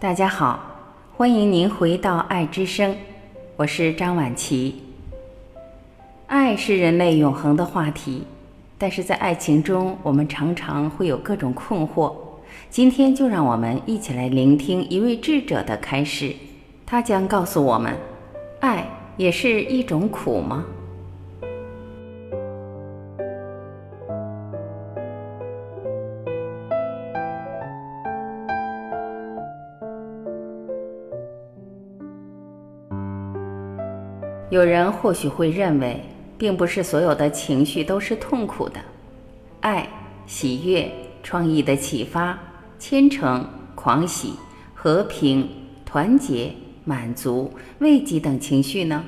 大家好，欢迎您回到爱之声，我是张晚琪。爱是人类永恒的话题，但是在爱情中，我们常常会有各种困惑。今天就让我们一起来聆听一位智者的开示，他将告诉我们：爱也是一种苦吗？有人或许会认为，并不是所有的情绪都是痛苦的，爱、喜悦、创意的启发、虔诚、狂喜、和平、团结、满足、慰藉等情绪呢？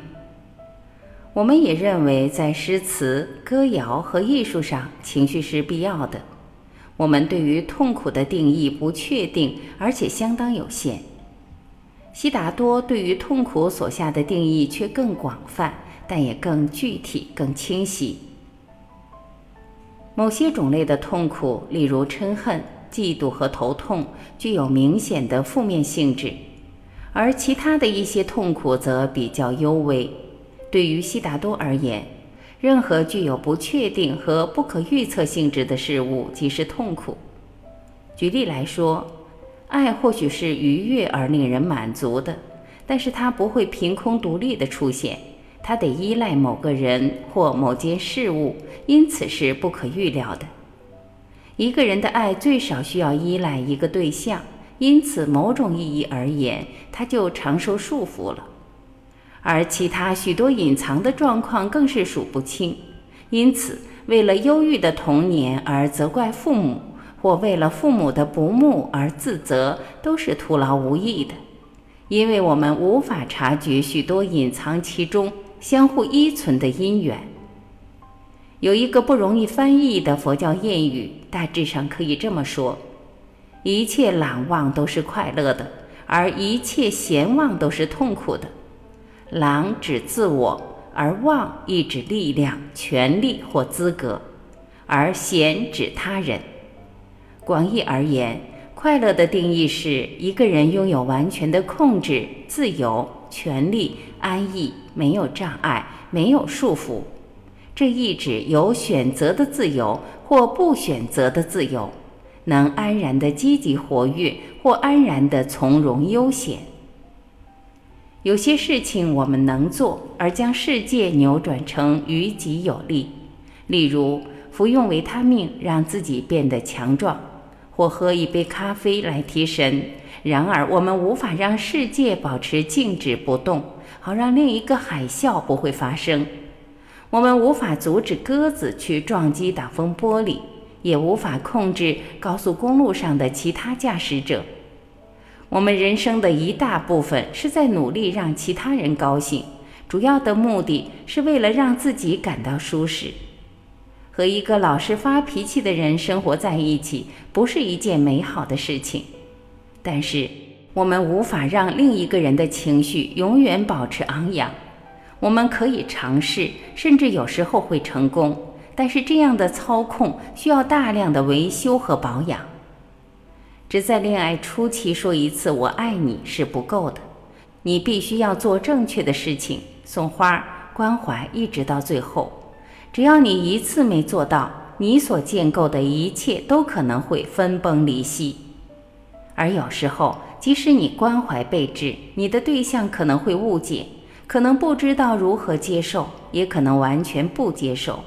我们也认为，在诗词、歌谣和艺术上，情绪是必要的。我们对于痛苦的定义不确定，而且相当有限。悉达多对于痛苦所下的定义却更广泛，但也更具体、更清晰。某些种类的痛苦，例如嗔恨、嫉妒和头痛，具有明显的负面性质；而其他的一些痛苦则比较幽微。对于悉达多而言，任何具有不确定和不可预测性质的事物即是痛苦。举例来说。爱或许是愉悦而令人满足的，但是它不会凭空独立的出现，它得依赖某个人或某件事物，因此是不可预料的。一个人的爱最少需要依赖一个对象，因此某种意义而言，他就常受束缚了。而其他许多隐藏的状况更是数不清，因此为了忧郁的童年而责怪父母。或为了父母的不睦而自责，都是徒劳无益的，因为我们无法察觉许多隐藏其中、相互依存的因缘。有一个不容易翻译的佛教谚语，大致上可以这么说：一切懒忘都是快乐的，而一切闲忘都是痛苦的。懒指自我，而忘亦指力量、权力或资格，而闲指他人。广义而言，快乐的定义是一个人拥有完全的控制、自由、权利、安逸，没有障碍，没有束缚。这意指有选择的自由或不选择的自由，能安然的积极活跃或安然的从容悠闲。有些事情我们能做，而将世界扭转成于己有利，例如服用维他命让自己变得强壮。或喝一杯咖啡来提神。然而，我们无法让世界保持静止不动，好让另一个海啸不会发生。我们无法阻止鸽子去撞击挡风玻璃，也无法控制高速公路上的其他驾驶者。我们人生的一大部分是在努力让其他人高兴，主要的目的是为了让自己感到舒适。和一个老是发脾气的人生活在一起，不是一件美好的事情。但是，我们无法让另一个人的情绪永远保持昂扬。我们可以尝试，甚至有时候会成功。但是，这样的操控需要大量的维修和保养。只在恋爱初期说一次“我爱你”是不够的，你必须要做正确的事情，送花、关怀，一直到最后。只要你一次没做到，你所建构的一切都可能会分崩离析。而有时候，即使你关怀备至，你的对象可能会误解，可能不知道如何接受，也可能完全不接受。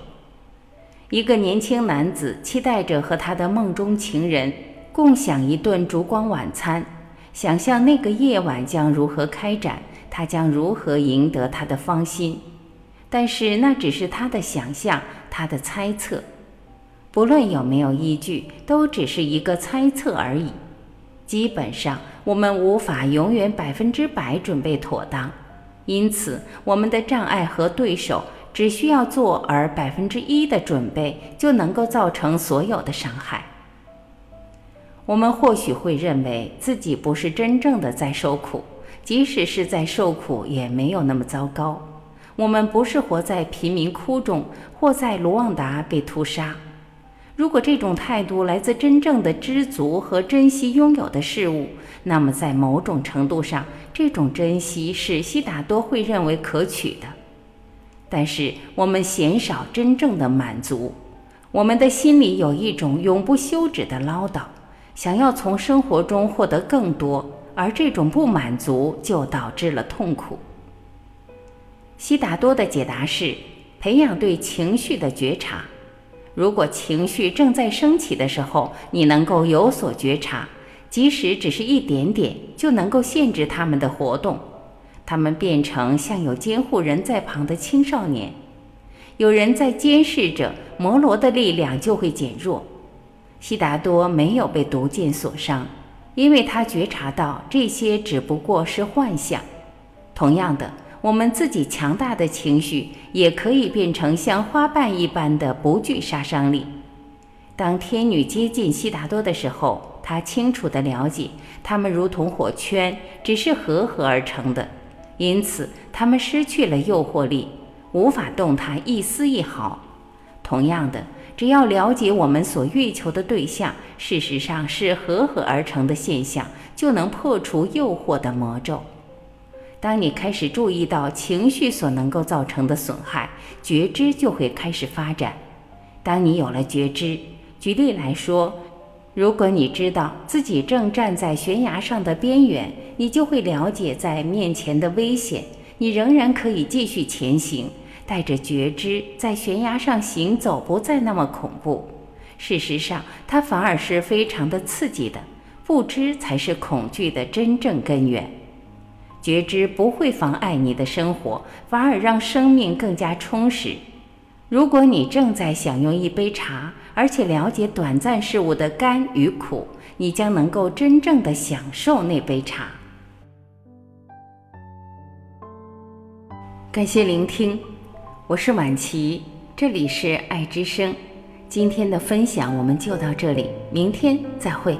一个年轻男子期待着和他的梦中情人共享一顿烛光晚餐，想象那个夜晚将如何开展，他将如何赢得他的芳心。但是那只是他的想象，他的猜测，不论有没有依据，都只是一个猜测而已。基本上，我们无法永远百分之百准备妥当，因此，我们的障碍和对手只需要做而百分之一的准备，就能够造成所有的伤害。我们或许会认为自己不是真正的在受苦，即使是在受苦，也没有那么糟糕。我们不是活在贫民窟中，或在卢旺达被屠杀。如果这种态度来自真正的知足和珍惜拥有的事物，那么在某种程度上，这种珍惜是悉达多会认为可取的。但是我们鲜少真正的满足，我们的心里有一种永不休止的唠叨，想要从生活中获得更多，而这种不满足就导致了痛苦。悉达多的解答是：培养对情绪的觉察。如果情绪正在升起的时候，你能够有所觉察，即使只是一点点，就能够限制他们的活动。他们变成像有监护人在旁的青少年，有人在监视着，摩罗的力量就会减弱。悉达多没有被毒箭所伤，因为他觉察到这些只不过是幻象。同样的。我们自己强大的情绪也可以变成像花瓣一般的不具杀伤力。当天女接近悉达多的时候，她清楚地了解，他们如同火圈，只是合合而成的，因此他们失去了诱惑力，无法动弹一丝一毫。同样的，只要了解我们所欲求的对象事实上是合合而成的现象，就能破除诱惑的魔咒。当你开始注意到情绪所能够造成的损害，觉知就会开始发展。当你有了觉知，举例来说，如果你知道自己正站在悬崖上的边缘，你就会了解在面前的危险，你仍然可以继续前行，带着觉知在悬崖上行走不再那么恐怖。事实上，它反而是非常的刺激的，不知才是恐惧的真正根源。觉知不会妨碍你的生活，反而让生命更加充实。如果你正在享用一杯茶，而且了解短暂事物的甘与苦，你将能够真正的享受那杯茶。感谢聆听，我是晚琪，这里是爱之声。今天的分享我们就到这里，明天再会。